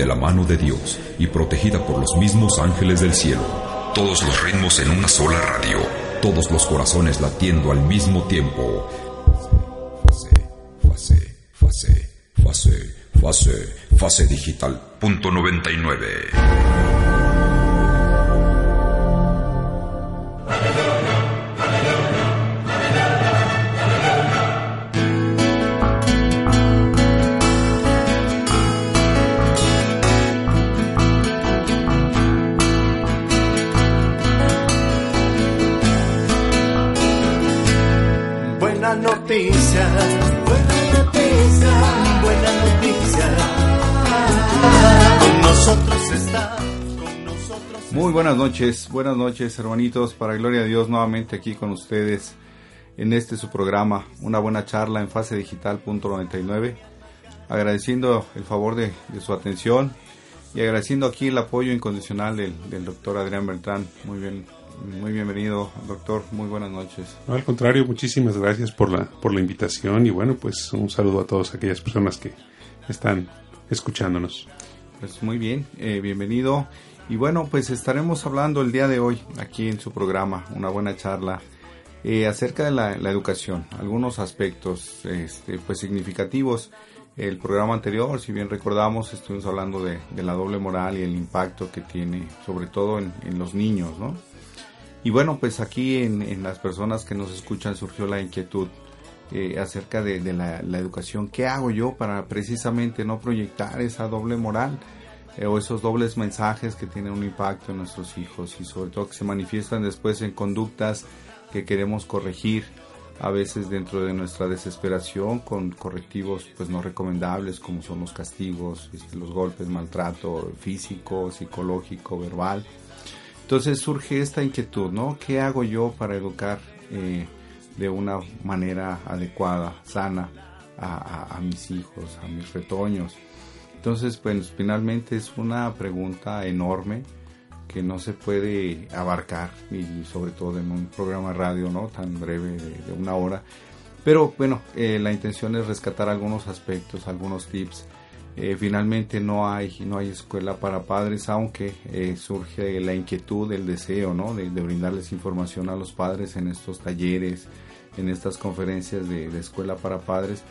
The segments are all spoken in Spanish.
de la mano de Dios y protegida por los mismos ángeles del cielo. Todos los ritmos en una sola radio. Todos los corazones latiendo al mismo tiempo. Fase, fase, fase, fase, fase, fase digital. Punto 99. Buenas noches, buenas noches hermanitos, para gloria de Dios nuevamente aquí con ustedes en este su programa, una buena charla en fase digital punto 99, agradeciendo el favor de, de su atención y agradeciendo aquí el apoyo incondicional del, del doctor Adrián Bertrán, muy bien, muy bienvenido doctor, muy buenas noches. No, al contrario, muchísimas gracias por la, por la invitación y bueno, pues un saludo a todas aquellas personas que están escuchándonos. Pues muy bien, eh, bienvenido. Y bueno, pues estaremos hablando el día de hoy aquí en su programa, una buena charla, eh, acerca de la, educación, algunos aspectos este, pues significativos. El programa anterior, si bien recordamos, estuvimos hablando de, la doble moral y el impacto que tiene, sobre todo en, los niños, ¿no? Y bueno, pues aquí en, las personas que nos escuchan surgió la inquietud eh, acerca de, la, educación. ¿Qué hago yo para precisamente no proyectar esa doble moral eh, o esos dobles mensajes que tienen un impacto en nuestros hijos y sobre todo que se manifiestan después en conductas que queremos corregir a veces dentro de nuestra desesperación con correctivos pues no recomendables como son los castigos, este, los golpes, maltrato físico, psicológico, verbal. Entonces surge esta inquietud, ¿no? ¿Qué hago yo para educar eh, de una manera adecuada, sana a, a, a, mis hijos, a mis retoños? Entonces, pues finalmente es una pregunta enorme que no se puede abarcar y sobre todo en un programa radio, ¿no? Tan breve de, de una hora. Pero bueno, eh, la intención es rescatar algunos aspectos, algunos tips eh, finalmente no hay no hay escuela para padres aunque eh, surge la inquietud el deseo no de, de, brindarles información a los padres en estos talleres en estas conferencias de, escuela para padres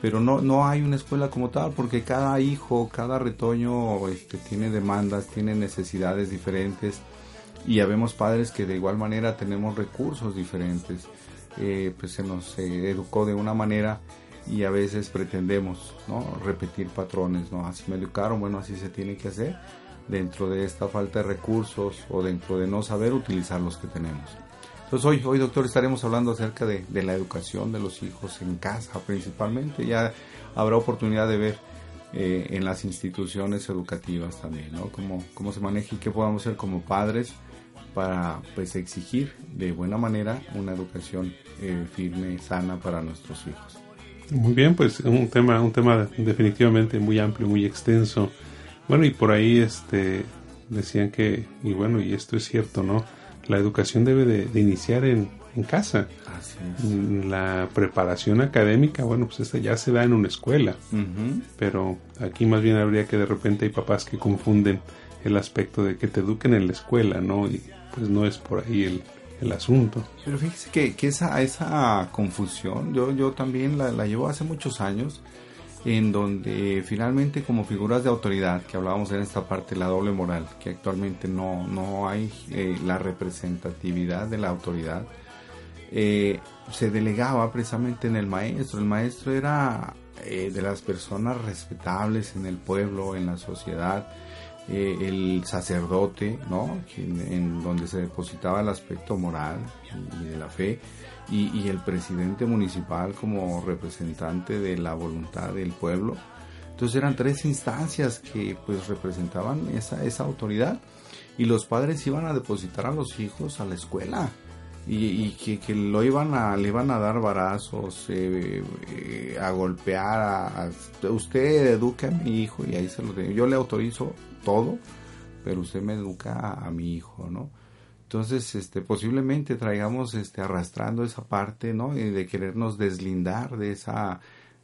pero no no hay una escuela como tal porque cada hijo cada retoño este, tiene demandas tiene necesidades diferentes y habemos padres que de igual manera tenemos recursos diferentes eh, pues se nos educó de una manera y a veces pretendemos repetir patrones, ¿no? Así me educaron, bueno, así se tiene que hacer dentro de esta falta de recursos o dentro de no saber utilizar los que tenemos. Entonces hoy, hoy doctor, estaremos hablando acerca de, de la educación de los hijos en casa principalmente. Ya habrá oportunidad de ver eh, en las instituciones educativas también, ¿no? Cómo, cómo se maneja y qué podamos hacer como padres para pues exigir de buena manera una educación eh, firme, sana para nuestros hijos. Muy bien, pues un tema, un tema definitivamente muy amplio, muy extenso. Bueno, y por ahí este decían que, y bueno, y esto es cierto, ¿no? La educación debe de, de iniciar en, en casa. Así es. La preparación académica, bueno, pues esta ya se da en una escuela. Uh -huh. Pero aquí más bien habría que de repente hay papás que confunden el aspecto de que te eduquen en la escuela, ¿no? Y pues no es por ahí el, el asunto. Pero fíjese que, que esa, esa confusión yo, yo también la, la, llevo hace muchos años, en donde finalmente como figuras de autoridad, que hablábamos en esta parte, la doble moral, que actualmente no, no hay eh, la representatividad de la autoridad, eh, se delegaba precisamente en el maestro. El maestro era eh, de las personas respetables en el pueblo, en la sociedad, el sacerdote, ¿no? En, donde se depositaba el aspecto moral y de la fe, y, el presidente municipal como representante de la voluntad del pueblo. Entonces eran tres instancias que pues representaban esa, esa autoridad y los padres iban a depositar a los hijos a la escuela y, y que, que, lo iban a le iban a dar varazos eh, eh, a golpear a, usted eduque a mi hijo y ahí se lo yo le autorizo todo, pero usted me educa a, mi hijo, ¿no? Entonces, este, posiblemente traigamos, este, arrastrando esa parte, ¿no? De querernos deslindar de esa,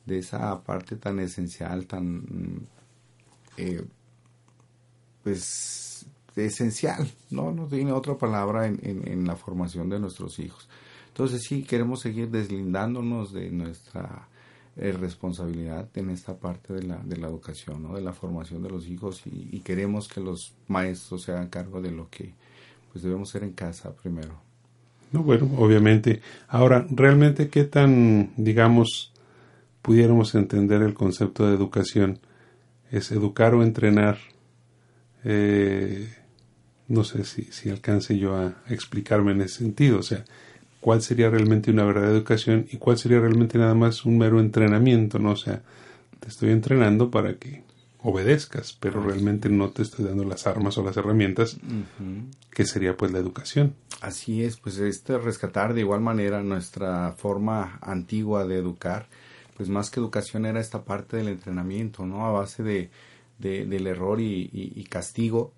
de esa parte tan esencial, tan, eh, pues, esencial, ¿no? No tiene otra palabra en, en, la formación de nuestros hijos. Entonces sí, queremos seguir deslindándonos de nuestra eh, responsabilidad en esta parte de la, de la educación, ¿no? de la formación de los hijos y, y, queremos que los maestros se hagan cargo de lo que pues debemos hacer en casa primero. No, bueno, obviamente. Ahora, realmente, ¿qué tan, digamos, pudiéramos entender el concepto de educación? ¿Es educar o entrenar? Eh, no sé si, si alcance yo a, explicarme en ese sentido. O sea, ¿cuál sería realmente una verdadera educación y cuál sería realmente nada más un mero entrenamiento? ¿no? O sea, te estoy entrenando para que obedezcas, pero realmente no te estoy dando las armas o las herramientas, que sería pues la educación. Así es, pues este rescatar de igual manera nuestra forma antigua de educar, pues más que educación era esta parte del entrenamiento, ¿no? A base de, del error y, castigo.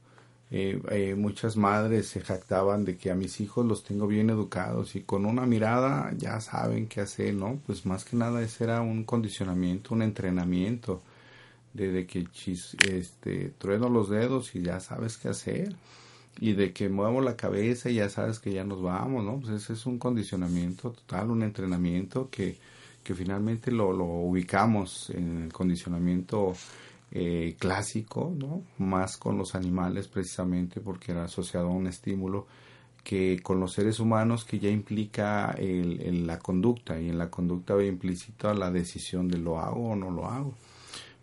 Eh, eh, muchas madres se jactaban de que a mis hijos los tengo bien educados y con una mirada ya saben qué hacer, ¿no? Pues más que nada ese era un condicionamiento, un entrenamiento de, que este, trueno los dedos y ya sabes qué hacer, y de que muevo la cabeza y ya sabes que ya nos vamos, ¿no? Pues ese es un condicionamiento total, un entrenamiento que, que finalmente lo, lo ubicamos en el condicionamiento eh, clásico, ¿no? Más con los animales precisamente porque era asociado a un estímulo que con los seres humanos que ya implica el, la conducta y en la conducta va implícita la decisión de lo hago o no lo hago.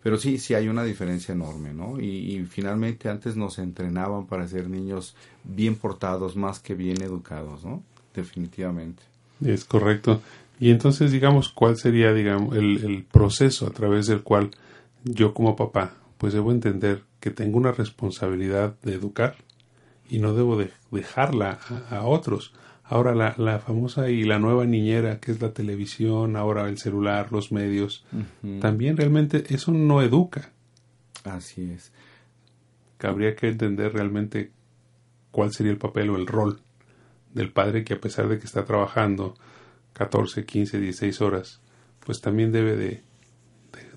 Pero sí, sí hay una diferencia enorme, ¿no? Y, finalmente antes nos entrenaban para ser niños bien portados más que bien educados, ¿no? Definitivamente. Es correcto. Y entonces, digamos, ¿cuál sería, digamos, el, proceso a través del cual yo como papá, pues debo entender que tengo una responsabilidad de educar y no debo de dejarla a otros? Ahora la, la, famosa y la nueva niñera que es la televisión, ahora el celular, los medios, también realmente eso no educa. Así es. Habría que entender realmente cuál sería el papel o el rol del padre que a pesar de que está trabajando 14, 15, 16 horas, pues también debe de,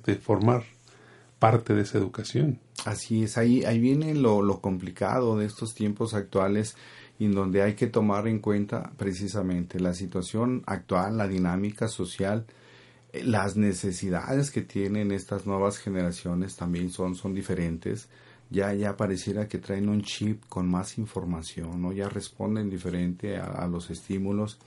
de, formar parte de esa educación. Así es, ahí, ahí viene lo, lo complicado de estos tiempos actuales en donde hay que tomar en cuenta precisamente la situación actual, la dinámica social, eh, las necesidades que tienen estas nuevas generaciones también son, son diferentes. Ya, ya pareciera que traen un chip con más información, ¿no? Ya responden diferente a, los estímulos.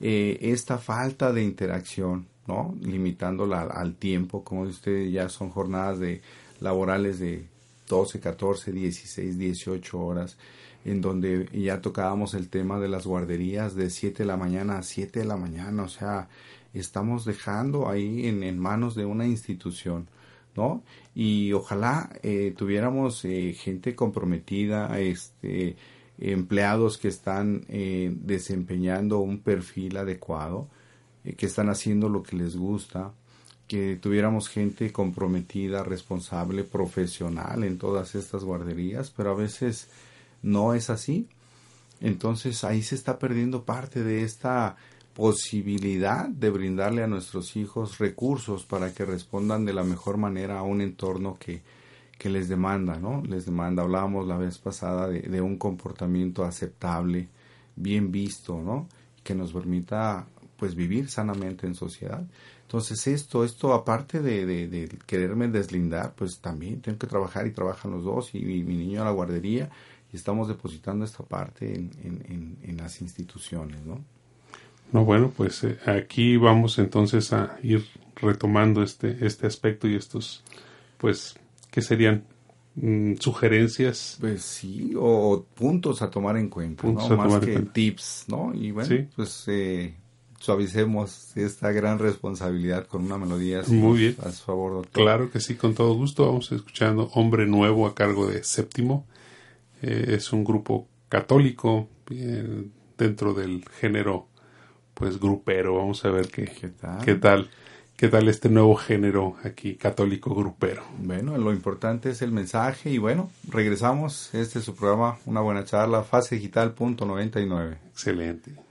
Eh, esta falta de interacción, ¿no? Limitándola al, tiempo, como usted ya son jornadas de laborales de 12, 14, 16, 18 horas en donde ya tocábamos el tema de las guarderías de 7 de la mañana a 7 de la mañana, o sea, estamos dejando ahí en, manos de una institución, ¿no? Y ojalá eh, tuviéramos eh, gente comprometida, este, empleados que están eh, desempeñando un perfil adecuado, que están haciendo lo que les gusta, que tuviéramos gente comprometida, responsable, profesional en todas estas guarderías, pero a veces no es así. Entonces ahí se está perdiendo parte de esta posibilidad de brindarle a nuestros hijos recursos para que respondan de la mejor manera a un entorno que, que les demanda, ¿no? Les demanda, hablábamos la vez pasada de, de, un comportamiento aceptable, bien visto, ¿no? Que nos permita pues vivir sanamente en sociedad. Entonces esto, esto aparte de, de, quererme deslindar, pues también tengo que trabajar y trabajan los dos y, y mi niño a la guardería y estamos depositando esta parte en, en, las instituciones, ¿no? No, bueno, pues eh, aquí vamos entonces a ir retomando este, este aspecto y estos, pues, ¿qué serían? Mm, sugerencias. Pues sí, o puntos a tomar en cuenta, ¿no? Más que tips, ¿no? Y bueno, pues eh, suavicemos esta gran responsabilidad con una melodía. Muy bien. A su favor, doctor. Claro que sí, con todo gusto. Vamos escuchando Hombre Nuevo a cargo de Séptimo. Eh, es un grupo católico eh, dentro del género pues grupero. Vamos a ver qué, ¿Qué tal? qué tal qué tal este nuevo género aquí católico grupero. Bueno, lo importante es el mensaje y bueno, regresamos. Este es su programa, una buena charla, fase digital punto 99. Excelente.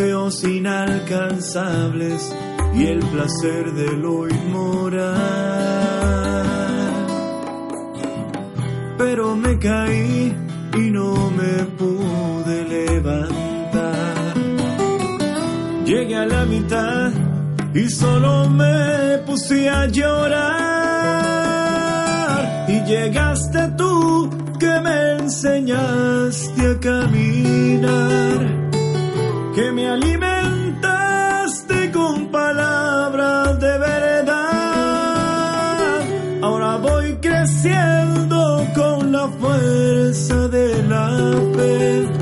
Deseos inalcanzables y el placer de lo inmoral. Pero me caí y no me pude levantar. Llegué a la mitad y solo me puse a llorar. Y llegaste tú que me enseñaste a caminar, alimentaste con palabras de verdad. Ahora voy creciendo con la fuerza de la fe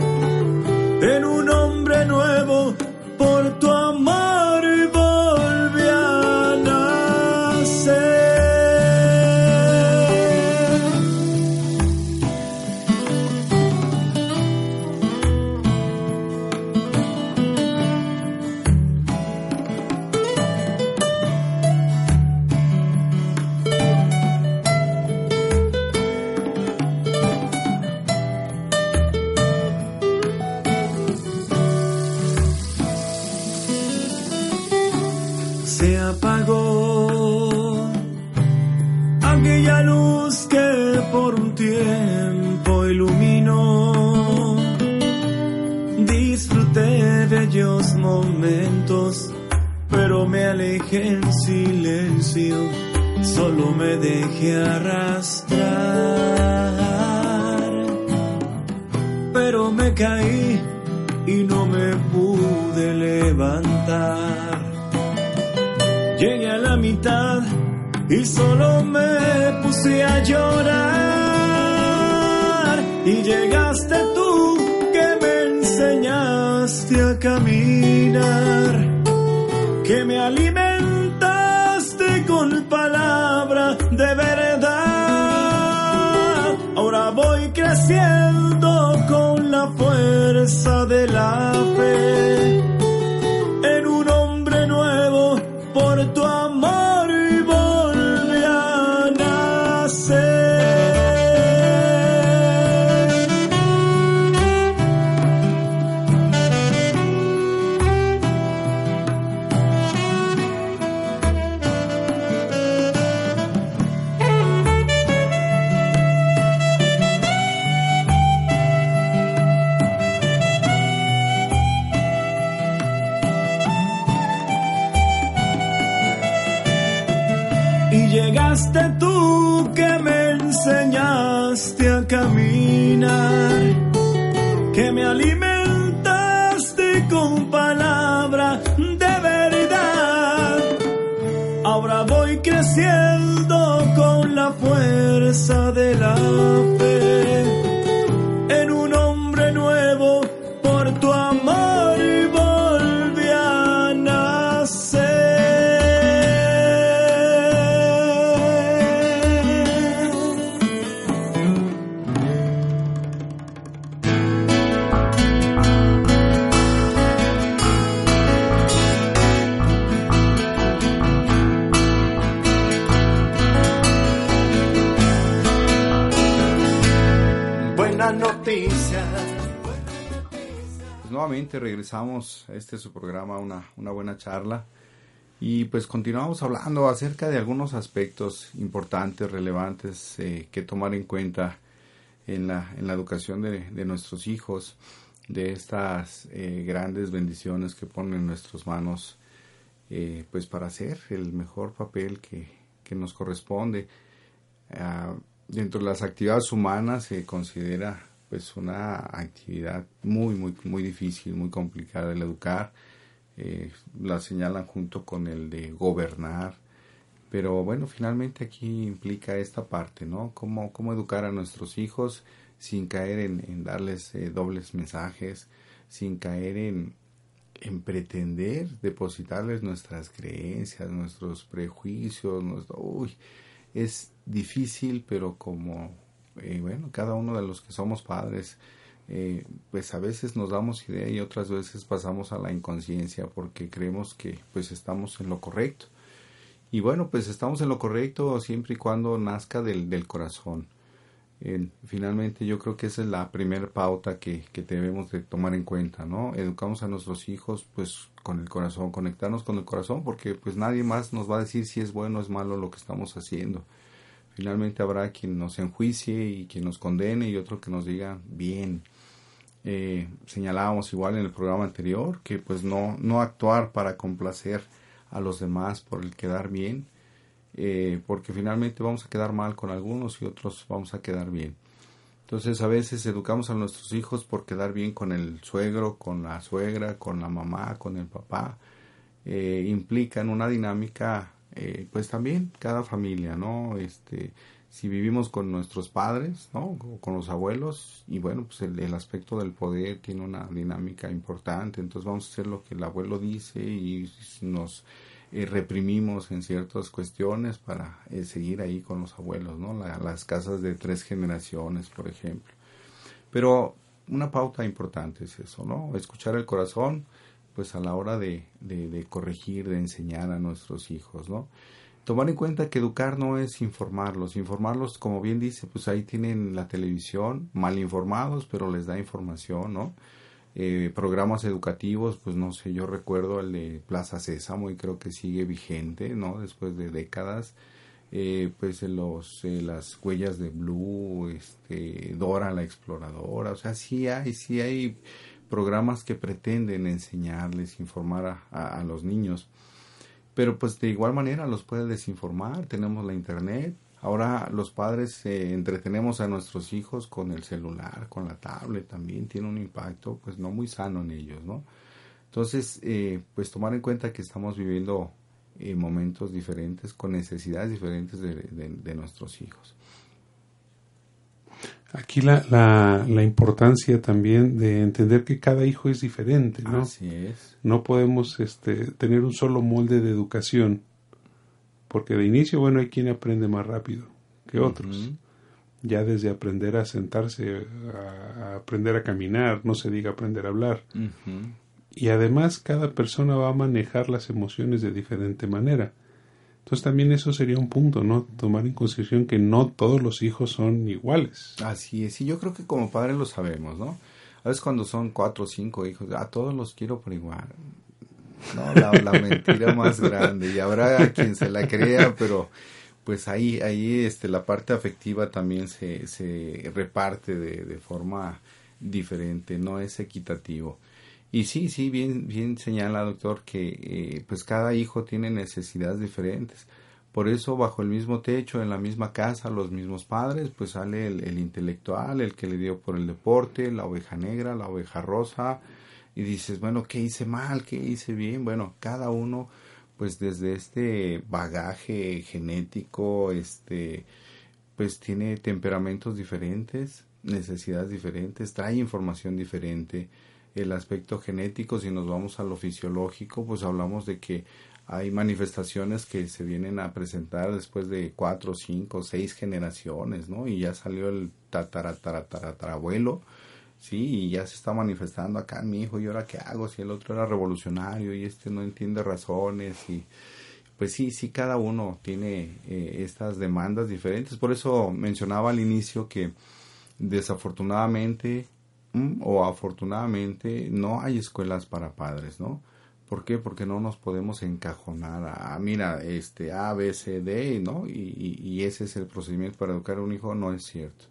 alejé en silencio, solo me dejé arrastrar. Pero me caí y no me pude levantar. Llegué a la mitad y solo me puse a llorar. Y llegaste tú que me enseñaste a caminar, que me alimentaste con palabra de verdad. Ahora voy creciendo con la fuerza de la fe caminar, Pues nuevamente regresamos a este su programa, una, una buena charla. Y pues continuamos hablando acerca de algunos aspectos importantes, relevantes eh, que tomar en cuenta en la, en la educación de, de nuestros hijos, de estas eh, grandes bendiciones que ponen en nuestras manos, eh, pues para hacer el mejor papel que, que nos corresponde. Ah, dentro de las actividades humanas se considera pues una actividad muy muy muy difícil muy complicada el educar eh, la señalan junto con el de gobernar Pero bueno, finalmente aquí implica esta parte, ¿no? Cómo, cómo educar a nuestros hijos sin caer en, darles eh, dobles mensajes, sin caer en, en pretender depositarles nuestras creencias, nuestros prejuicios, nuestro, uy, es difícil, pero como, eh, bueno, cada uno de los que somos padres, eh, pues a veces nos damos idea y otras veces pasamos a la inconsciencia porque creemos que pues estamos en lo correcto. Y bueno, pues estamos en lo correcto siempre y cuando nazca del, del corazón. finalmente yo creo que esa es la primera pauta que, que, debemos de tomar en cuenta, ¿no? Educamos a nuestros hijos pues con el corazón, conectarnos con el corazón porque pues nadie más nos va a decir si es bueno o es malo lo que estamos haciendo. Finalmente habrá quien nos enjuicie y quien nos condene y otro que nos diga bien. Eh, señalábamos igual en el programa anterior que pues no, no actuar para complacer a los demás por el quedar bien, eh, porque finalmente vamos a quedar mal con algunos y otros vamos a quedar bien. Entonces a veces educamos a nuestros hijos por quedar bien con el suegro, con la suegra, con la mamá, con el papá. Eh, implican una dinámica, eh, pues también cada familia, ¿no? Este, si vivimos con nuestros padres, ¿no? con los abuelos, y bueno, pues el, el, aspecto del poder tiene una dinámica importante, entonces vamos a hacer lo que el abuelo dice y nos eh, reprimimos en ciertas cuestiones para eh, seguir ahí con los abuelos, ¿no? las casas de tres generaciones, por ejemplo. Pero una pauta importante es eso, ¿no? Escuchar el corazón, pues a la hora de, de, corregir, de enseñar a nuestros hijos, ¿no? tomar en cuenta que educar no es informarlos. Informarlos, como bien dice, pues ahí tienen la televisión, mal informados, pero les da información, ¿no? Eh, programas educativos, pues no sé, yo recuerdo el de Plaza Sésamo y creo que sigue vigente, ¿no? Después de décadas. Eh, pues los, eh, las huellas de Blue, este, Dora la exploradora, o sea, sí hay, sí hay programas que pretenden enseñarles, informar a los niños pero pues de igual manera los puede desinformar, tenemos la internet, ahora los padres eh, entretenemos a nuestros hijos con el celular, con la tablet, también tiene un impacto pues no muy sano en ellos, ¿no? Entonces, eh, pues tomar en cuenta que estamos viviendo eh, momentos diferentes, con necesidades diferentes de nuestros hijos. Aquí la, la, la, importancia también de entender que cada hijo es diferente, ¿no? Así es. No podemos este, tener un solo molde de educación, porque de inicio, bueno, hay quien aprende más rápido que otros. Ya desde aprender a sentarse, a, aprender a caminar, no se diga aprender a hablar. Y además cada persona va a manejar las emociones de diferente manera. Entonces también eso sería un punto, ¿no? Tomar en consideración que no todos los hijos son iguales. Así es, y yo creo que como padres lo sabemos, ¿no? A veces cuando son cuatro o cinco hijos, a todos los quiero por igual. No, la, mentira más grande, y habrá quien se la crea, pero pues ahí, ahí este, la parte afectiva también se, se reparte de, de forma diferente, no es equitativo. Y sí, sí, bien, bien señala, doctor, que eh, pues cada hijo tiene necesidades diferentes. Por eso, bajo el mismo techo, en la misma casa, los mismos padres, pues sale el, intelectual, el que le dio por el deporte, la oveja negra, la oveja rosa, y dices, bueno, ¿qué hice mal? ¿Qué hice bien? Bueno, cada uno, pues desde este bagaje genético, este, pues tiene temperamentos diferentes, necesidades diferentes, trae información diferente el aspecto genético, si nos vamos a lo fisiológico, pues hablamos de que hay manifestaciones que se vienen a presentar después de cuatro, cinco, seis generaciones, ¿no? Y ya salió el tatarabuelo, sí, y ya se está manifestando acá mi hijo, ¿y ahora qué hago? Si el otro era revolucionario y este no entiende razones y pues sí, sí, cada uno tiene eh, estas demandas diferentes. Por eso mencionaba al inicio que desafortunadamente o afortunadamente no hay escuelas para padres, ¿no? ¿Por qué? Porque no nos podemos encajonar a, mira, este A, B, C, D, ¿no? Y, y, ese es el procedimiento para educar a un hijo, no es cierto.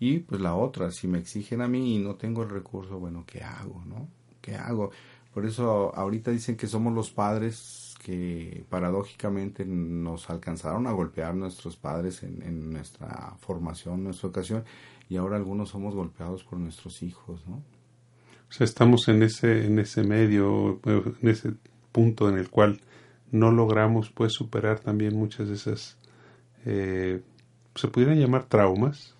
Y pues la otra, si me exigen a mí y no tengo el recurso, bueno, ¿qué hago, no? ¿Qué hago? Por eso ahorita dicen que somos los padres que paradójicamente nos alcanzaron a golpear nuestros padres en, en nuestra formación, nuestra educación, y ahora algunos somos golpeados por nuestros hijos, ¿no? O sea, estamos en ese, en ese medio, en ese punto en el cual no logramos pues superar también muchas de esas, eh, se pudieran llamar traumas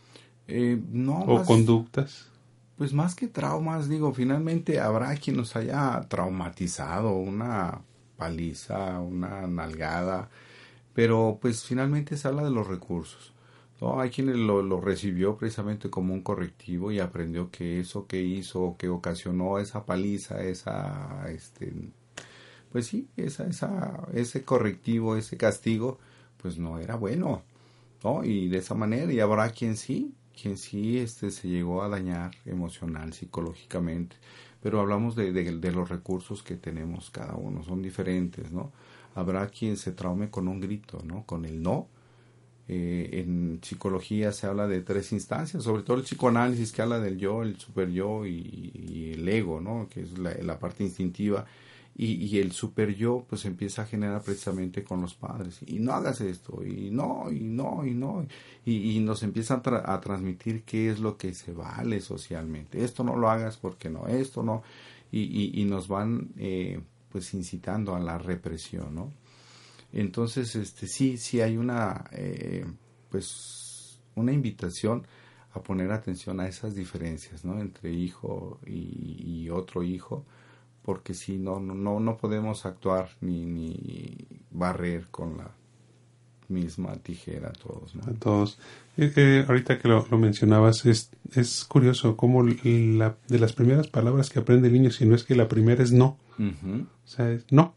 Eh, no, o más- conductas. Pues más que traumas, digo, finalmente habrá quien nos haya traumatizado, una paliza, una nalgada, pero pues finalmente se habla de los recursos. ¿No? Hay quien lo, lo recibió precisamente como un correctivo y aprendió que eso que hizo, que ocasionó esa paliza, esa, este, pues sí, esa, esa, ese correctivo, ese castigo, pues no era bueno, ¿no? Y de esa manera, y habrá quien sí, quien sí este, se llegó a dañar emocional, psicológicamente, pero hablamos de, de, de los recursos que tenemos cada uno, son diferentes, ¿no? Habrá quien se traume con un grito, ¿no? Con el no. Eh, en psicología se habla de tres instancias, sobre todo el psicoanálisis que habla del yo, el super yo y, el ego, ¿no? Que es la, la parte instintiva. Y, y, el super yo pues empieza a generar precisamente con los padres. Y no hagas esto y no y no y no. Y, y nos empieza a, tra a, transmitir qué es lo que se vale socialmente. Esto no lo hagas porque no esto no. Y, y nos van eh, pues incitando a la represión no entonces este sí sí hay una eh, pues una invitación a poner atención a esas diferencias no entre hijo y, y otro hijo porque si no, no, no podemos actuar ni, ni barrer con la misma tijera todos. ¿no? A todos. Eh, eh, ahorita que lo, lo, mencionabas, es, es curioso cómo la, de las primeras palabras que aprende el niño, si no es que la primera es no. Uh -huh. O sea, es no.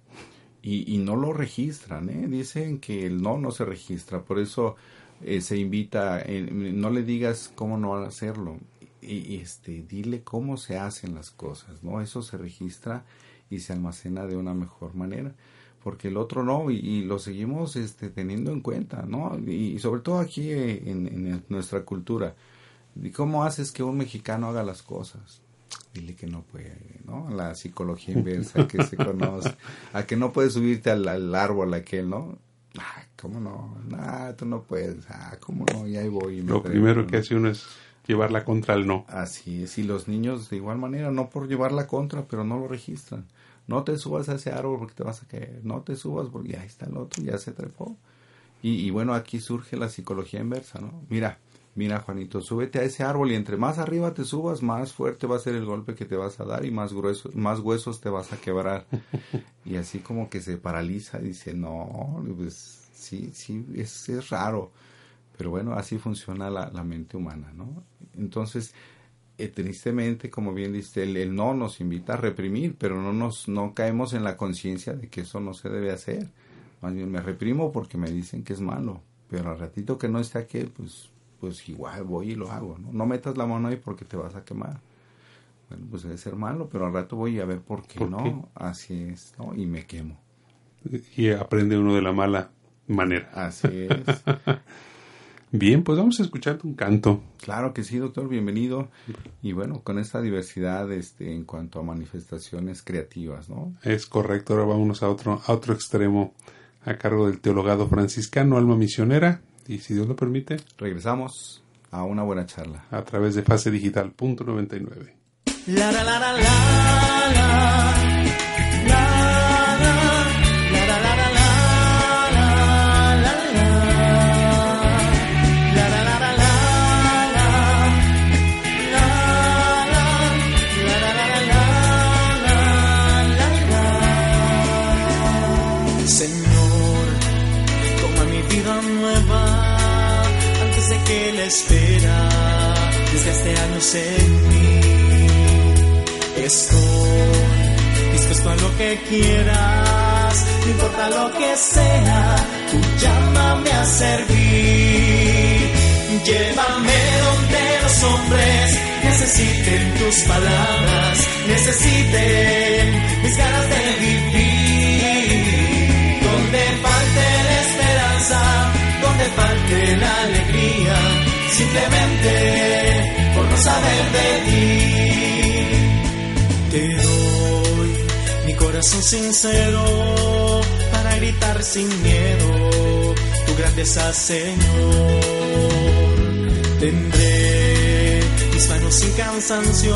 Y, y, no lo registran, ¿eh? Dicen que el no no se registra, por eso eh, se invita, no le digas cómo no hacerlo, y este dile cómo se hacen las cosas no eso se registra y se almacena de una mejor manera. Porque el otro no y, y lo seguimos este teniendo en cuenta no y, y sobre todo aquí en, en, nuestra cultura. Cómo haces que un mexicano haga las cosas dile que no puede no la psicología inversa que se conoce a que no puedes subirte al, al árbol aquel no ah, cómo no nah, tú no puedes ah cómo no y ahí voy y lo primero que hace uno es llevarla contra el no. Así es, y los niños de igual manera, no por llevarla contra, pero no lo registran. No te subas a ese árbol porque te vas a caer, no te subas porque ahí está el otro, ya se trepó. Y, y bueno, aquí surge la psicología inversa, ¿no? Mira, mira Juanito, súbete a ese árbol y entre más arriba te subas, más fuerte va a ser el golpe que te vas a dar y más grueso, más huesos te vas a quebrar. y así como que se paraliza, dice, no, pues sí, sí, es, es raro. Pero bueno, así funciona la, la mente humana, ¿no? Entonces, eh, tristemente, como bien dice, el, el, no nos invita a reprimir, pero no nos no caemos en la conciencia de que eso no se debe hacer. Más bien me reprimo porque me dicen que es malo, pero al ratito que no esté aquí, pues, pues igual voy y lo hago, ¿no? No metas la mano ahí porque te vas a quemar. Bueno, pues debe ser malo, pero al rato voy a ver por qué ¿Por no. qué? Así es, ¿no? Y me quemo. Y aprende uno de la mala manera. Así es. Bien, pues vamos a escuchar un canto. Claro que sí, doctor, bienvenido. Y bueno, con esta diversidad este, en cuanto a manifestaciones creativas, ¿no? Es correcto, ahora vámonos a otro, a otro extremo, a cargo del teologado franciscano, alma misionera, y si Dios lo permite, Regresamos a una buena charla. a través de fase digital punto 99. La la la la la la la espera desde este años en mí. Estoy dispuesto a lo que quieras, no importa lo que sea, tú llámame a servir. Llévame donde los hombres necesiten tus palabras, necesiten mis ganas de vivir. Donde falte la esperanza, donde falte la alegría, simplemente por no saber de ti. Te doy mi corazón sincero para gritar sin miedo tu grandeza, Señor. Tendré mis manos sin cansancio,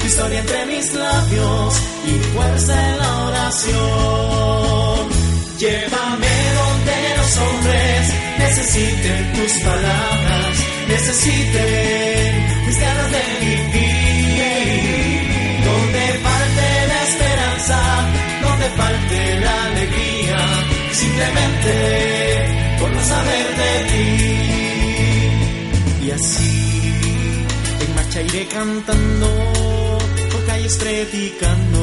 tu historia entre mis labios y fuerza en la oración. Llévame los hombres necesiten tus palabras, necesiten mis ganas de vivir. Donde falte la esperanza, donde falte la alegría, simplemente por no saber de ti. Y así, en marcha iré cantando, por calles predicando,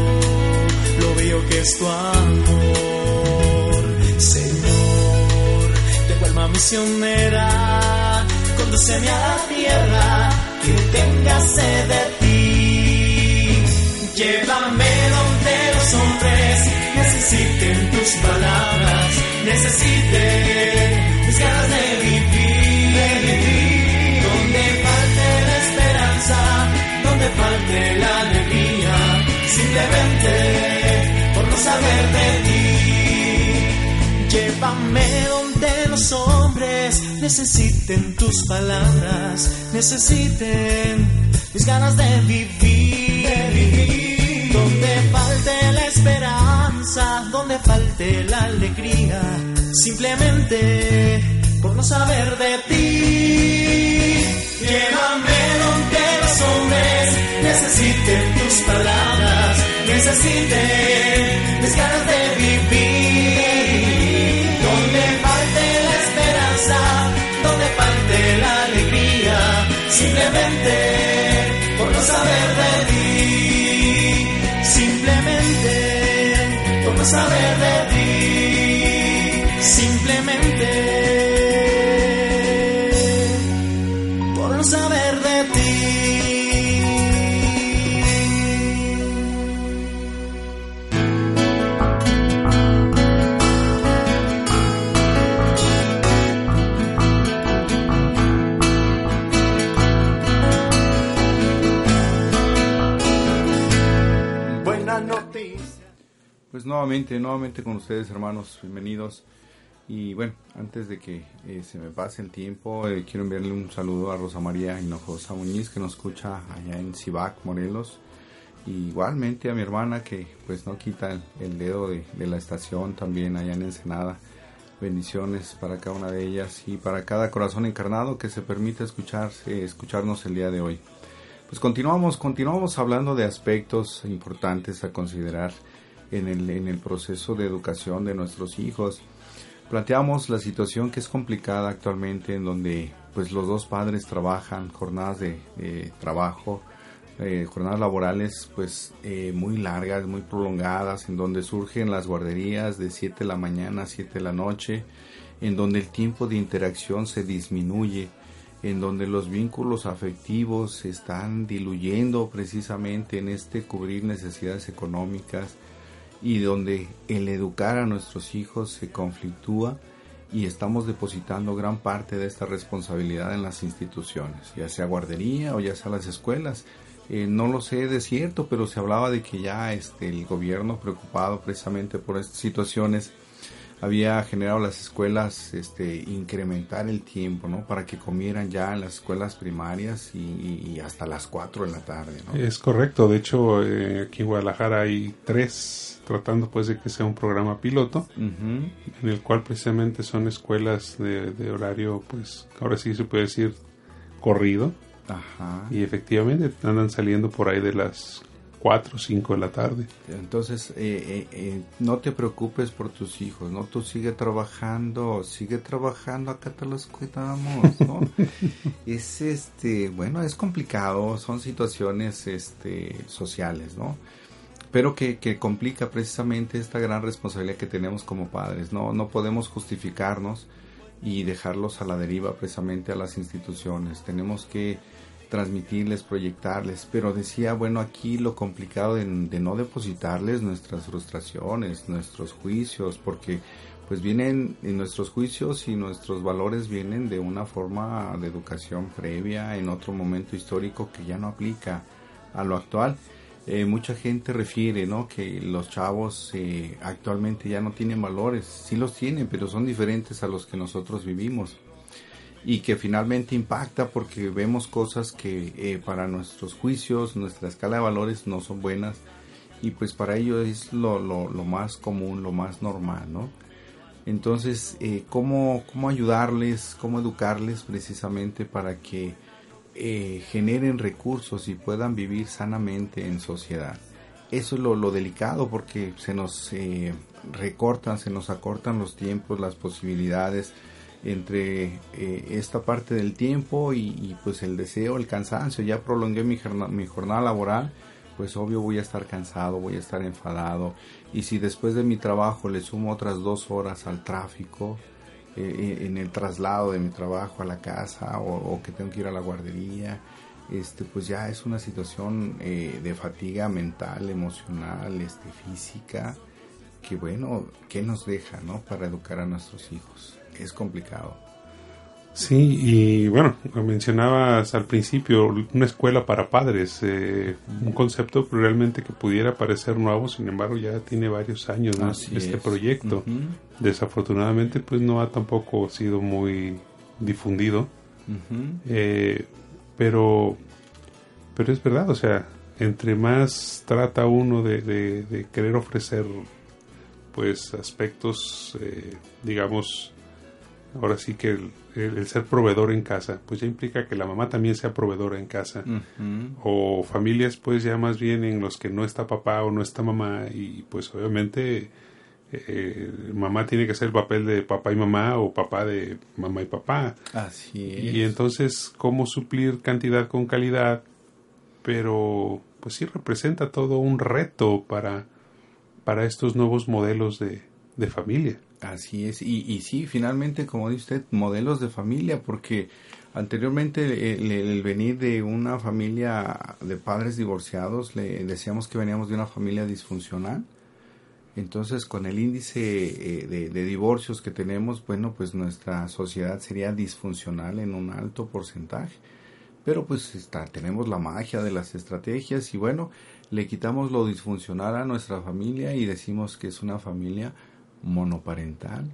lo veo que es tu amor, Señor, alma misionera, condúceme a la tierra, que tenga sed de ti. Llévame donde los hombres necesiten tus palabras, necesiten mis ganas de vivir. Donde falte la esperanza, donde falte la alegría, simplemente por no saber de ti. Llévame donde los hombres necesiten tus palabras, necesiten mis ganas de vivir. Donde falte la esperanza, donde falte la alegría, simplemente por no saber de ti. Llévame donde los hombres necesiten tus palabras, necesiten mis ganas de vivir. Simplemente por no saber de ti. Simplemente por no saber de ti. Simplemente Pues nuevamente, nuevamente con ustedes hermanos, bienvenidos. Y bueno, antes de que eh, se me pase el tiempo, eh, quiero enviarle un saludo a Rosa María Hinojosa Muñiz que nos escucha allá en Cibac, Morelos. Y igualmente a mi hermana que pues no quita el, el dedo de, de la estación también allá en Ensenada. Bendiciones para cada una de ellas y para cada corazón encarnado que se permite escuchar, eh, escucharnos el día de hoy. Pues continuamos, continuamos hablando de aspectos importantes a considerar en el, en el proceso de educación de nuestros hijos. Planteamos la situación que es complicada actualmente en donde pues los dos padres trabajan jornadas de, trabajo, eh, jornadas laborales pues eh, muy largas, muy prolongadas, en donde surgen las guarderías de 7 de la mañana a 7 de la noche, en donde el tiempo de interacción se disminuye, en donde los vínculos afectivos se están diluyendo precisamente en este cubrir necesidades económicas y donde el educar a nuestros hijos se conflictúa y estamos depositando gran parte de esta responsabilidad en las instituciones, ya sea guardería o ya sea las escuelas. Eh, no lo sé de cierto, pero se hablaba de que ya este, el gobierno preocupado precisamente por estas situaciones había generado las escuelas este, incrementar el tiempo, ¿no? Para que comieran ya en las escuelas primarias y, hasta las 4 de la tarde. Es correcto, de hecho eh, aquí en Guadalajara hay tres tratando pues de que sea un programa piloto en el cual precisamente son escuelas de, de horario pues ahora sí se puede decir corrido Ajá. y efectivamente andan saliendo por ahí de las 4 o 5 de la tarde. Entonces, eh, eh, eh, no te preocupes por tus hijos, ¿no? Tú sigue trabajando, sigue trabajando, acá te los cuidamos, ¿no? es, este, bueno, es complicado, son situaciones, este, sociales, ¿no? Pero que, que complica precisamente esta gran responsabilidad que tenemos como padres, ¿no? No podemos justificarnos y dejarlos a la deriva precisamente a las instituciones. Tenemos que transmitirles, proyectarles, pero decía, bueno, aquí lo complicado de, no depositarles nuestras frustraciones, nuestros juicios, porque pues vienen y nuestros juicios y nuestros valores vienen de una forma de educación previa en otro momento histórico que ya no aplica a lo actual. Eh, mucha gente refiere, ¿no? Que los chavos eh, actualmente ya no tienen valores, sí los tienen, pero son diferentes a los que nosotros vivimos y que finalmente impacta porque vemos cosas que eh, para nuestros juicios, nuestra escala de valores no son buenas y pues para ello es lo más común, lo más normal, ¿no? Entonces, eh, ¿cómo, ¿cómo ayudarles, cómo educarles precisamente para que eh, generen recursos y puedan vivir sanamente en sociedad? Eso es lo, delicado porque se nos eh, recortan, se nos acortan los tiempos, las posibilidades entre eh, esta parte del tiempo y, y, pues el deseo, el cansancio. Ya prolongué mi, mi jornada laboral, pues obvio voy a estar cansado, voy a estar enfadado. Y si después de mi trabajo le sumo otras dos horas al tráfico, eh, en el traslado de mi trabajo a la casa o, o, que tengo que ir a la guardería, este, pues ya es una situación eh, de fatiga mental, emocional, este, física, que bueno, ¿qué nos deja, no? Para educar a nuestros hijos. Es complicado. Sí, y bueno, mencionabas al principio una escuela para padres, eh, un concepto realmente que pudiera parecer nuevo, sin embargo ya tiene varios años ¿no? este es. proyecto. Uh -huh. Desafortunadamente pues no ha tampoco sido muy difundido, uh -huh. eh, pero, pero es verdad, o sea, entre más trata uno de, de, de querer ofrecer pues aspectos, eh, digamos, ahora sí que el, el, el, ser proveedor en casa, pues ya implica que la mamá también sea proveedora en casa. Uh -huh. O familias, pues ya más bien en los que no está papá o no está mamá y pues obviamente eh, mamá tiene que hacer el papel de papá y mamá o papá de mamá y papá. Así es. Y entonces, ¿cómo suplir cantidad con calidad? Pero pues sí representa todo un reto para, para estos nuevos modelos de, de familia. Así es, y, y sí, finalmente, como dice usted, modelos de familia, porque anteriormente el, el, venir de una familia de padres divorciados, le decíamos que veníamos de una familia disfuncional. Entonces, con el índice eh, de, de, divorcios que tenemos, bueno, pues nuestra sociedad sería disfuncional en un alto porcentaje. Pero pues está, tenemos la magia de las estrategias y bueno, le quitamos lo disfuncional a nuestra familia y decimos que es una familia monoparental,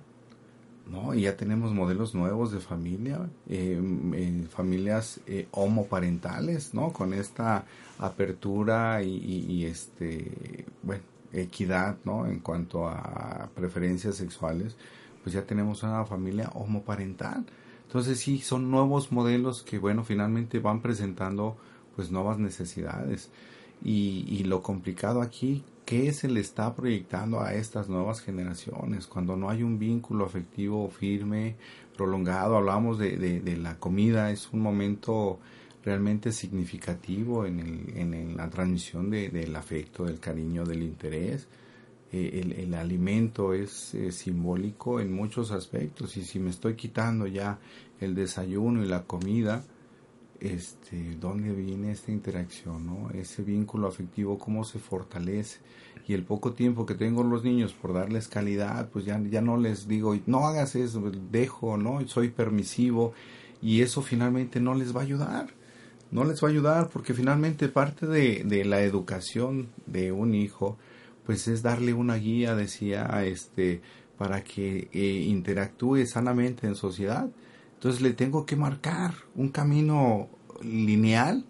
¿no? Y ya tenemos modelos nuevos de familia, eh, eh, familias eh, homoparentales, ¿no? Con esta apertura y, y, este, bueno, equidad, ¿no? En cuanto a preferencias sexuales, pues ya tenemos una familia homoparental. Entonces sí, son nuevos modelos que, bueno, finalmente van presentando pues nuevas necesidades. Y, y lo complicado aquí qué se le está proyectando a estas nuevas generaciones cuando no hay un vínculo afectivo firme, prolongado. Hablamos de, de, de la comida, es un momento realmente significativo en, el, la transmisión de, del afecto, del cariño, del interés. Eh, el, alimento es simbólico en muchos aspectos y si me estoy quitando ya el desayuno y la comida, este, dónde viene esta interacción, ¿no? Ese vínculo afectivo, cómo se fortalece. Y el poco tiempo que tengo los niños por darles calidad, pues ya, ya no les digo, no hagas eso, dejo, ¿no? Soy permisivo. Y eso finalmente no les va a ayudar. No les va a ayudar porque finalmente parte de, de la educación de un hijo, pues es darle una guía, decía, este, para que eh, interactúe sanamente en sociedad entonces le tengo que marcar un camino lineal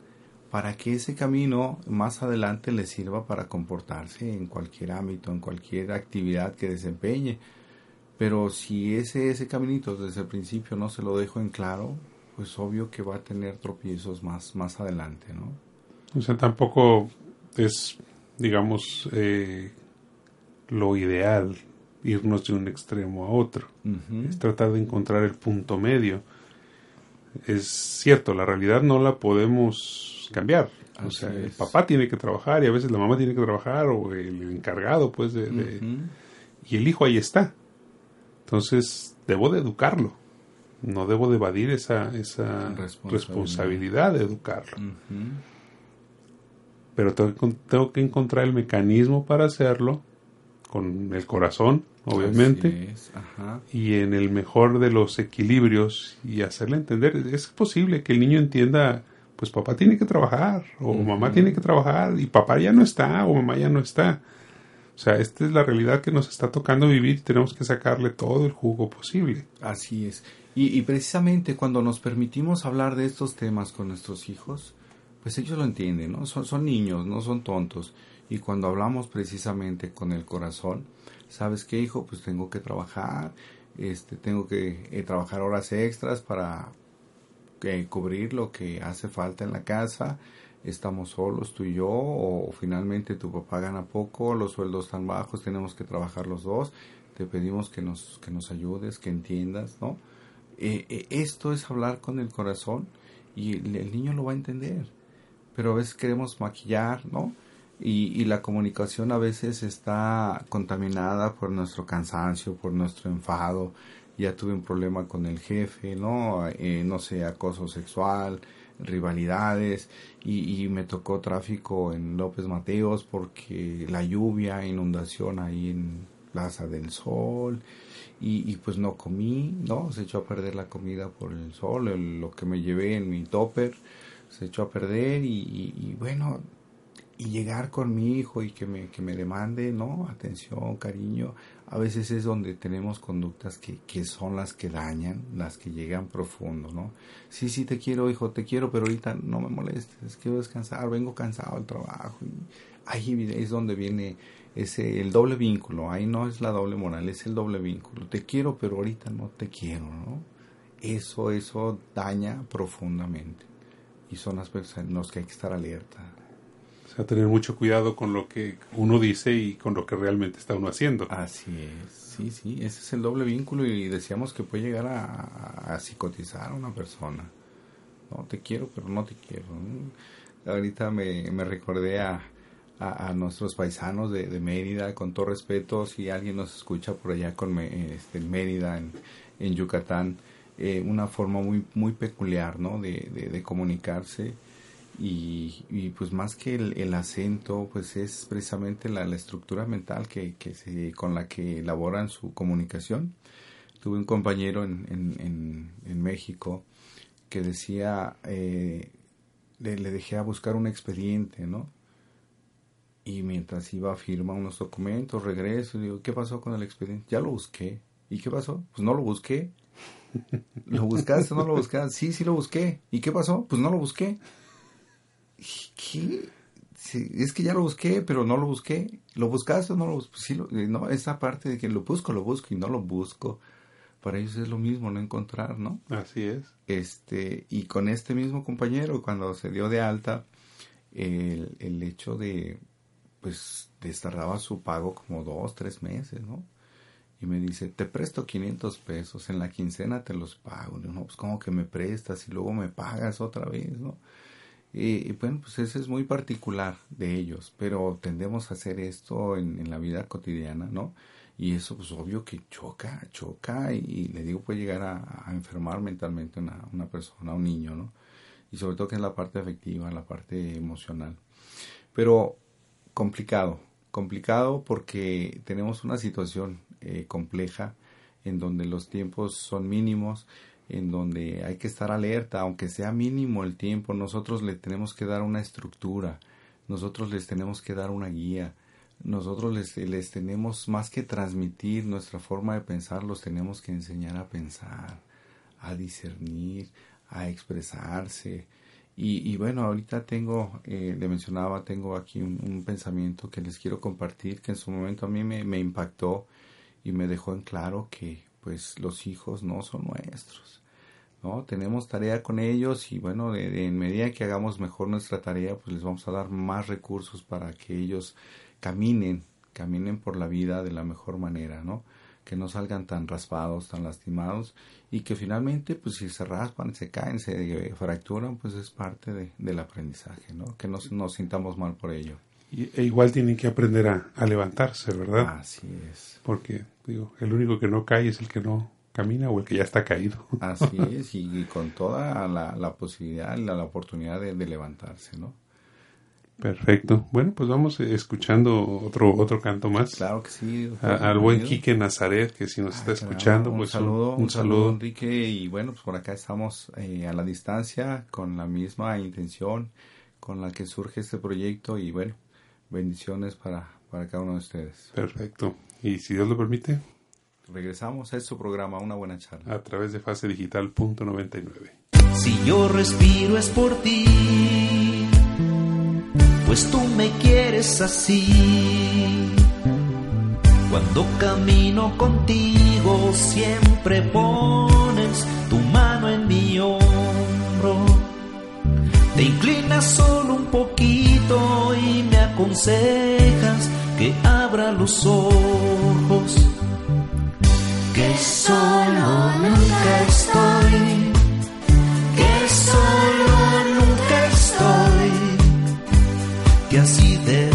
para que ese camino más adelante le sirva para comportarse en cualquier ámbito, en cualquier actividad que desempeñe. Pero si ese, ese caminito desde el principio no se lo dejo en claro, pues obvio que va a tener tropiezos más, más adelante, ¿no? O sea, tampoco es, digamos, eh, lo ideal irnos de un extremo a otro. Uh -huh. Es tratar de encontrar el punto medio. Es cierto, la realidad no la podemos cambiar. Así o sea, es. el papá tiene que trabajar y a veces la mamá tiene que trabajar o el encargado, pues, de, uh -huh. y el hijo ahí está. Entonces, debo de educarlo. No debo de evadir esa, esa responsabilidad. responsabilidad. de educarlo. Uh -huh. Pero tengo, tengo que encontrar el mecanismo para hacerlo con el corazón, obviamente, y en el mejor de los equilibrios y hacerle entender, es posible que el niño entienda, pues papá tiene que trabajar, o uh -huh. mamá tiene que trabajar, y papá ya no está, o mamá ya no está. O sea, esta es la realidad que nos está tocando vivir y tenemos que sacarle todo el jugo posible. Así es. Y, y precisamente cuando nos permitimos hablar de estos temas con nuestros hijos, pues ellos lo entienden, ¿no? Son, son niños, no son tontos Y cuando hablamos precisamente con el corazón, ¿sabes qué, hijo? Pues tengo que trabajar, este, tengo que eh, trabajar horas extras para eh, cubrir lo que hace falta en la casa. Estamos solos tú y yo, o finalmente tu papá gana poco, los sueldos están bajos, tenemos que trabajar los dos. Te pedimos que nos, que nos ayudes, que entiendas, ¿no? Eh, esto es hablar con el corazón y el niño lo va a entender. Pero a veces queremos maquillar, ¿no? Y, la comunicación a veces está contaminada por nuestro cansancio, por nuestro enfado. Ya tuve un problema con el jefe, ¿no? Eh, no sé, acoso sexual, rivalidades y, me tocó tráfico en López Mateos porque la lluvia, inundación ahí en Plaza del Sol y, pues no comí, ¿no? Se echó a perder la comida por el sol, lo que me llevé en mi topper se echó a perder y, y bueno, y llegar con mi hijo y que me, que me demande, ¿no? Atención, cariño. A veces es donde tenemos conductas que, que son las que dañan, las que llegan profundo, ¿no? Sí, sí, te quiero, hijo, te quiero, pero ahorita no me molestes, quiero descansar, vengo cansado del trabajo. Y ahí es donde viene ese, el doble vínculo, ahí no es la doble moral, es el doble vínculo. Te quiero, pero ahorita no te quiero, ¿no? Eso, eso daña profundamente. Y son las personas en las que hay que estar alerta a tener mucho cuidado con lo que uno dice y con lo que realmente está uno haciendo. Así es, sí, sí, ese es el doble vínculo y decíamos que puede llegar a, psicotizar a una persona. No, te quiero, pero no te quiero. Ahorita me, me recordé a, a, nuestros paisanos de, Mérida, con todo respeto, si alguien nos escucha por allá con este, en Mérida, en, en Yucatán, eh, una forma muy, muy peculiar ¿no? de, de comunicarse y, pues más que el, acento, pues es precisamente la, estructura mental que, que se, con la que elaboran su comunicación. Tuve un compañero en, en, en, México que decía, eh, le, dejé a buscar un expediente, ¿no? Y mientras iba a firmar unos documentos, regreso y digo, ¿qué pasó con el expediente? Ya lo busqué. ¿Y qué pasó? Pues no lo busqué. ¿Lo buscaste o no lo buscaste? Sí, sí lo busqué. ¿Y qué pasó? Pues no lo busqué. ¿Qué? es que ya lo busqué, pero no lo busqué. ¿Lo buscaste o no lo busqué? Sí, eh, no, esa parte de que lo busco, lo busco y no lo busco. Para ellos es lo mismo no encontrar, ¿no? Así es. Este, y con este mismo compañero, cuando se dio de alta, el, el hecho de, pues, tardaba su pago como dos, tres meses, ¿no? Y me dice, te presto 500 pesos, en la quincena te los pago. No, pues, ¿cómo que me prestas y luego me pagas otra vez, no? Y, bueno, pues eso es muy particular de ellos, pero tendemos a hacer esto en, la vida cotidiana, ¿no? Y eso pues obvio que choca, choca y, le digo puede llegar a, enfermar mentalmente una, una persona, un niño, ¿no? Y sobre todo que es la parte afectiva, la parte emocional. Pero complicado, complicado porque tenemos una situación eh, compleja en donde los tiempos son mínimos, en donde hay que estar alerta, aunque sea mínimo el tiempo, nosotros le tenemos que dar una estructura, nosotros les tenemos que dar una guía, nosotros les, les tenemos más que transmitir nuestra forma de pensar, los tenemos que enseñar a pensar, a discernir, a expresarse. Y, bueno, ahorita tengo, eh, le mencionaba, tengo aquí un, pensamiento que les quiero compartir, que en su momento a mí me, me impactó y me dejó en claro que pues los hijos no son nuestros ¿no? Tenemos tarea con ellos y bueno, en medida que hagamos mejor nuestra tarea, pues les vamos a dar más recursos para que ellos caminen, caminen por la vida de la mejor manera, ¿no? Que no salgan tan raspados, tan lastimados y que finalmente, pues si se raspan, se caen, se fracturan, pues es parte de, del aprendizaje, ¿no? Que no nos sintamos mal por ello. Y, e igual tienen que aprender a, a levantarse, ¿verdad? Así es. Porque, digo, el único que no cae es el que no camina o el que ya está caído. Así es, y, con toda la, la posibilidad, la, la oportunidad de, levantarse, ¿no? Perfecto. Bueno, pues vamos escuchando otro otro canto más. Claro que sí. al buen Quique Nazaret, que si nos está escuchando, un pues saludo, un, saludo, Enrique. Y bueno, pues por acá estamos eh, a la distancia con la misma intención con la que surge este proyecto y bueno, bendiciones para, para cada uno de ustedes. Perfecto. Y si Dios lo permite, Regresamos a su programa, una buena charla. A través de fase digital punto 99. Si yo respiro es por ti, pues tú me quieres así. Cuando camino contigo siempre pones tu mano en mi hombro. Te inclinas solo un poquito y me aconsejas que abra los ojos. Que solo nunca estoy. Que solo nunca estoy. Que así de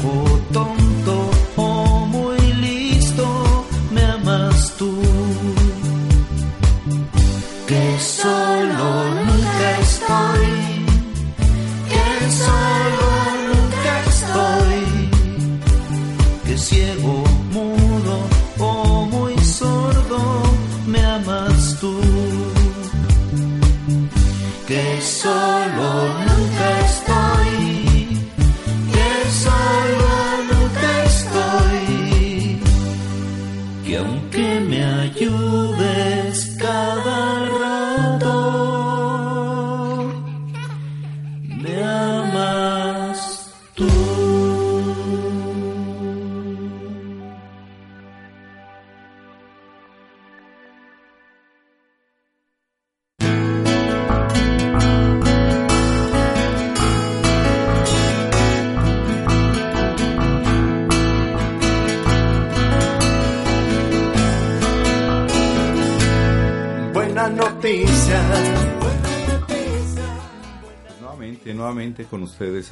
con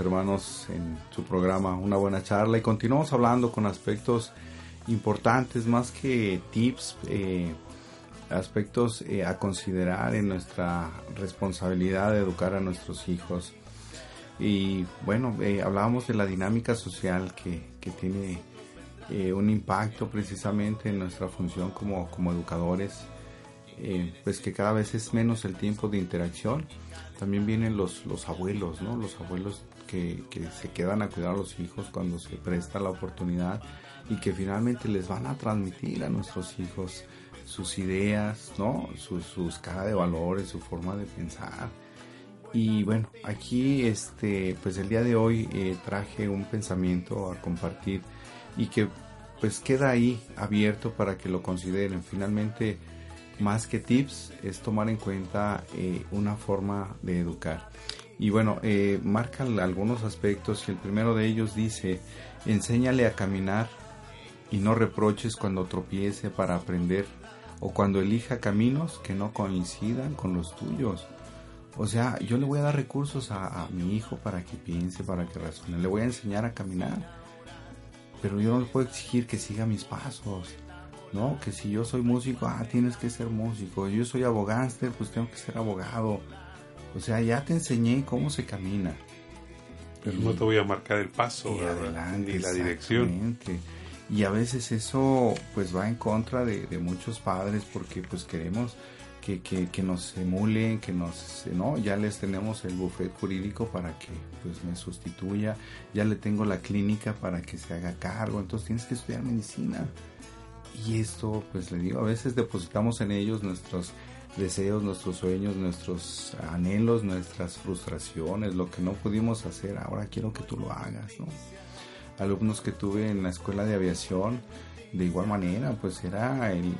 hermanos, en su programa Una Buena Charla y continuamos hablando con aspectos importantes, más que tips, eh, aspectos eh, a considerar en nuestra responsabilidad de educar a nuestros hijos. Y bueno, eh, hablábamos de la dinámica social que, que tiene un impacto precisamente en nuestra función como, como educadores, pues que cada vez es menos el tiempo de interacción también vienen los, los abuelos, ¿no? Los abuelos que, se quedan a cuidar a los hijos cuando se presta la oportunidad y que finalmente les van a transmitir a nuestros hijos sus ideas, ¿no? Sus, sus cara de valores, su forma de pensar. Y bueno, aquí este, pues el día de hoy eh, traje un pensamiento a compartir y que pues queda ahí abierto para que lo consideren. Finalmente, más que tips, es tomar en cuenta eh, una forma de educar. Y bueno, eh, algunos aspectos y el primero de ellos dice, enséñale a caminar y no reproches cuando tropiece para aprender o cuando elija caminos que no coincidan con los tuyos. O sea, yo le voy a dar recursos a, a mi hijo para que piense, para que razone. Le voy a enseñar a caminar. Pero yo no le puedo exigir que siga mis pasos. ¿No? Que si yo soy músico, ah, tienes que ser músico. Yo soy abogánster, pues tengo que ser abogado. O sea, ya te enseñé cómo se camina. Pero no te voy a marcar el paso, y adelante, ni la dirección. Y a veces eso pues va en contra de, muchos padres porque pues queremos que, que, nos emulen, que nos, no, ya les tenemos el buffet jurídico para que pues me sustituya, ya le tengo la clínica para que se haga cargo, entonces tienes que estudiar medicina. Y esto, pues le digo, a veces depositamos en ellos nuestros deseos, nuestros sueños, nuestros anhelos, nuestras frustraciones, lo que no pudimos hacer, ahora quiero que tú lo hagas, ¿no? Alumnos que tuve en la escuela de aviación, de igual manera, pues era el,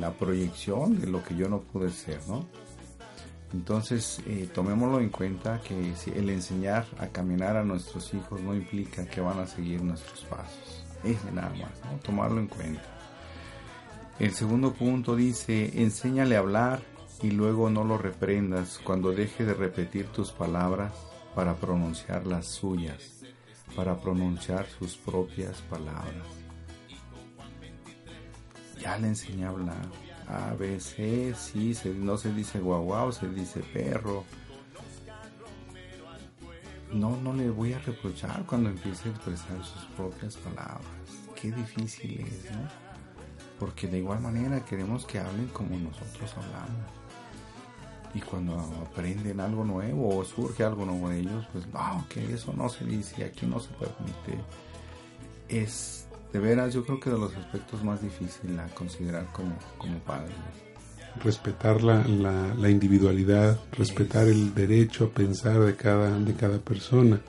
la proyección de lo que yo no pude ser, ¿no? Entonces, eh, tomémoslo en cuenta que el enseñar a caminar a nuestros hijos no implica que van a seguir nuestros pasos. Es nada más, ¿no? Tomarlo en cuenta. El segundo punto dice, enséñale a hablar y luego no lo reprendas cuando deje de repetir tus palabras para pronunciar las suyas, para pronunciar sus propias palabras. Ya le enseñé a hablar. A, C, sí, no se dice guau guau, se dice perro. No, no le voy a reprochar cuando empiece a expresar sus propias palabras. Qué difícil es, ¿no? Porque de igual manera queremos que hablen como nosotros hablamos. Y cuando aprenden algo nuevo o surge algo nuevo de ellos, pues no, que eso no se dice, aquí no se permite. Es de veras, yo creo que de los aspectos más difíciles a considerar como, como padres. Respetar la, la, individualidad, respetar el derecho a pensar de cada, de cada persona.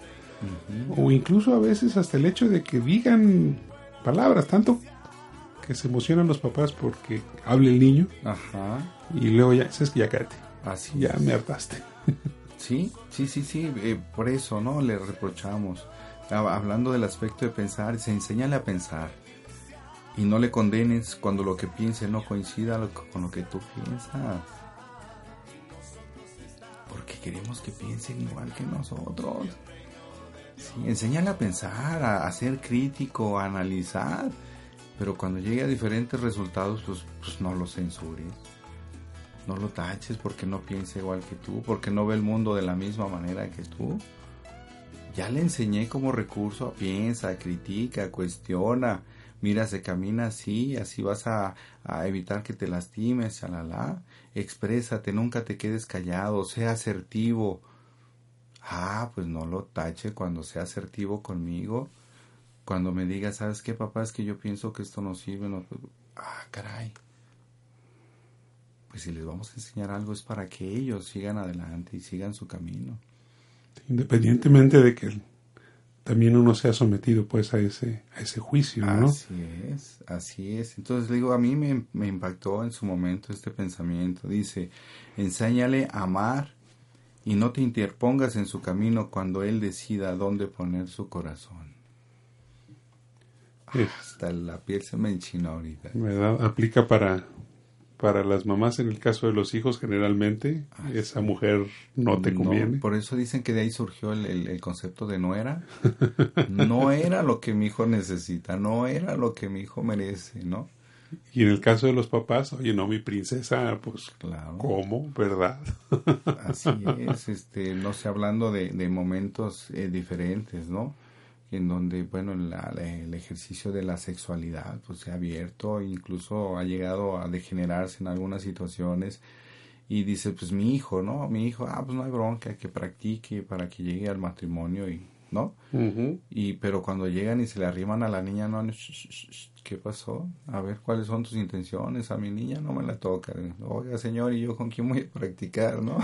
O incluso a veces hasta el hecho de que digan palabras, tanto que se emocionan los papás porque hable el niño. Ajá. Y luego ya, es que ya cállate. Así ya me hartaste. Sí, sí, sí, sí, eh, por eso, ¿no? Le reprochamos. Hablando del aspecto de pensar, se enseñale a pensar. Y no le condenes cuando lo que piense no coincida con lo que tú piensas. Porque queremos que piensen igual que nosotros. Sí, enséñale a pensar, a, a ser crítico, a analizar pero cuando llegue a diferentes resultados, pues, pues no lo censures. No lo taches porque no piensa igual que tú, porque no ve el mundo de la misma manera que tú. Ya le enseñé como recurso, piensa, critica, cuestiona. Mira, se camina así, así vas a, a evitar que te lastimes, chalala. Exprésate, nunca te quedes callado, sea asertivo. Ah, pues no lo tache cuando sea asertivo conmigo cuando me diga, ¿sabes qué, papá? Es que yo pienso que esto no sirve. No, ah, caray. Pues si les vamos a enseñar algo es para que ellos sigan adelante y sigan su camino. Independientemente de que también uno sea sometido pues a ese, a ese juicio, ¿no? Así es, así es. Entonces digo, a mí me, me impactó en su momento este pensamiento. Dice, enséñale a amar y no te interpongas en su camino cuando él decida dónde poner su corazón. Hasta la piel se me enchinó ahorita. ¿Verdad? Aplica para, para las mamás en el caso de los hijos generalmente. esa mujer no te conviene. por eso dicen que de ahí surgió el, el, concepto de no era. no era lo que mi hijo necesita, no era lo que mi hijo merece, ¿no? Y en el caso de los papás, oye, no, mi princesa, pues, claro. ¿cómo? ¿Verdad? Así es, este, no sé, hablando de, de momentos eh, diferentes, ¿no? En donde, bueno, el ejercicio de la sexualidad pues se ha abierto, incluso ha llegado a degenerarse en algunas situaciones y dice, pues mi hijo, ¿no? Mi hijo, ah, pues no hay bronca, que practique para que llegue al matrimonio y, ¿no? Y, pero cuando llegan y se le arriman a la niña, no, ¿qué pasó? A ver, ¿cuáles son tus intenciones? A mi niña no me la toca. Oiga, señor, ¿y yo con quién voy a practicar, no?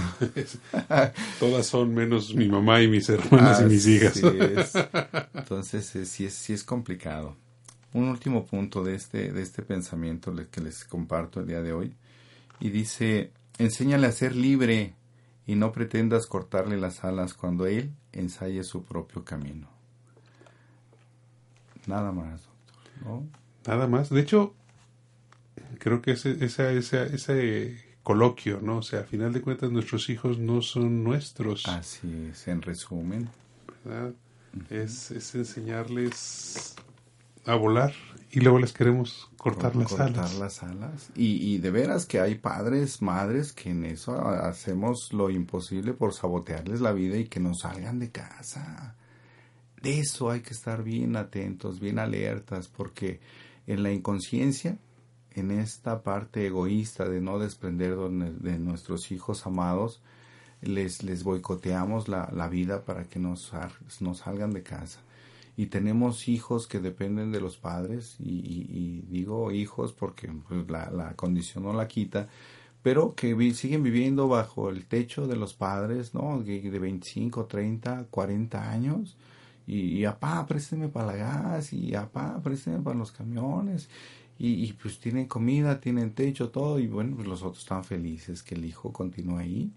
Todas son menos mi mamá y mis hermanas y mis hijas. Entonces, eh, sí, es, sí es complicado. Un último punto de este, de este pensamiento que les comparto el día de hoy. Y dice, enséñale a ser libre y no pretendas cortarle las alas cuando él ensaye su propio camino. Nada más, doctor. ¿no? Nada más. De hecho, creo que ese, esa, esa, ese coloquio, ¿no? O sea, a final de cuentas nuestros hijos no son nuestros. Así es, en resumen. ¿verdad? es, es enseñarles a volar y luego les queremos cortar las cortar alas. las alas. Y, y de veras que hay padres, madres que en eso hacemos lo imposible por sabotearles la vida y que no salgan de casa. De eso hay que estar bien atentos, bien alertas, porque en la inconsciencia, en esta parte egoísta de no desprender de nuestros hijos amados, les, les boicoteamos la, la vida para que sal- nos salgan de casa y tenemos hijos que dependen de los padres y, digo hijos porque pues, la, condición no la quita pero que siguen viviendo bajo el techo de los padres no de, de 25 30 40 años y, y apá présteme para la gas y apá présteme para los camiones y, y, pues tienen comida tienen techo todo y bueno pues los otros están felices que el hijo continúe ahí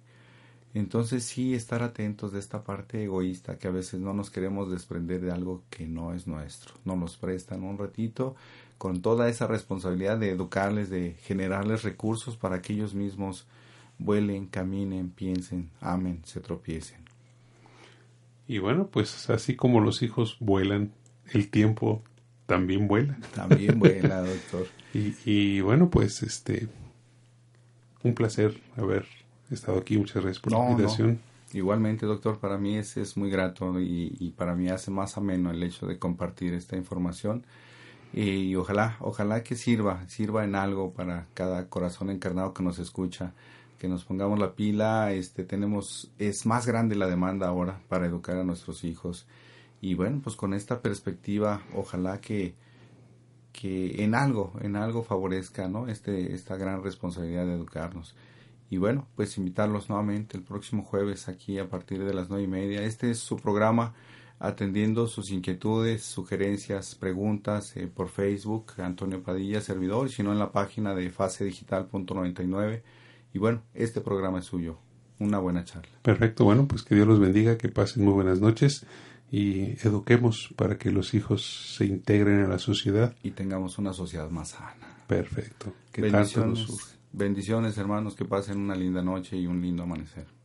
entonces sí estar atentos de esta parte egoísta que a veces no nos queremos desprender de algo que no es nuestro. Nos los prestan un ratito con toda esa responsabilidad de educarles, de generarles recursos para que ellos mismos vuelen, caminen, piensen, amen, se tropiecen. Y bueno, pues así como los hijos vuelan, el tiempo también vuela. También vuela, doctor. Y, y bueno, pues este, un placer haber estado aquí. Muchas gracias por No, la no. invitación. Igualmente, doctor, para mí es, es muy grato y, y para mí hace más ameno el hecho de compartir esta información y ojalá, ojalá que sirva, sirva en algo para cada corazón encarnado que nos escucha, que nos pongamos la pila, este, tenemos, es más grande la demanda ahora para educar a nuestros hijos y bueno, pues con esta perspectiva, ojalá que, que en algo, en algo favorezca, ¿no? Este, esta gran responsabilidad de educarnos. Y bueno, pues invitarlos nuevamente el próximo jueves aquí a partir de las nueve y media. Este es su programa atendiendo sus inquietudes, sugerencias, preguntas eh, por Facebook, Antonio Padilla, servidor, y si no en la página de fasedigital.99. Y bueno, este programa es suyo. Una buena charla. Perfecto, bueno, pues que Dios los bendiga, que pasen muy buenas noches y eduquemos para que los hijos se integren a la sociedad. Y tengamos una sociedad más sana. Perfecto. Que tanto nos surge. Bendiciones hermanos, que pasen una linda noche y un lindo amanecer.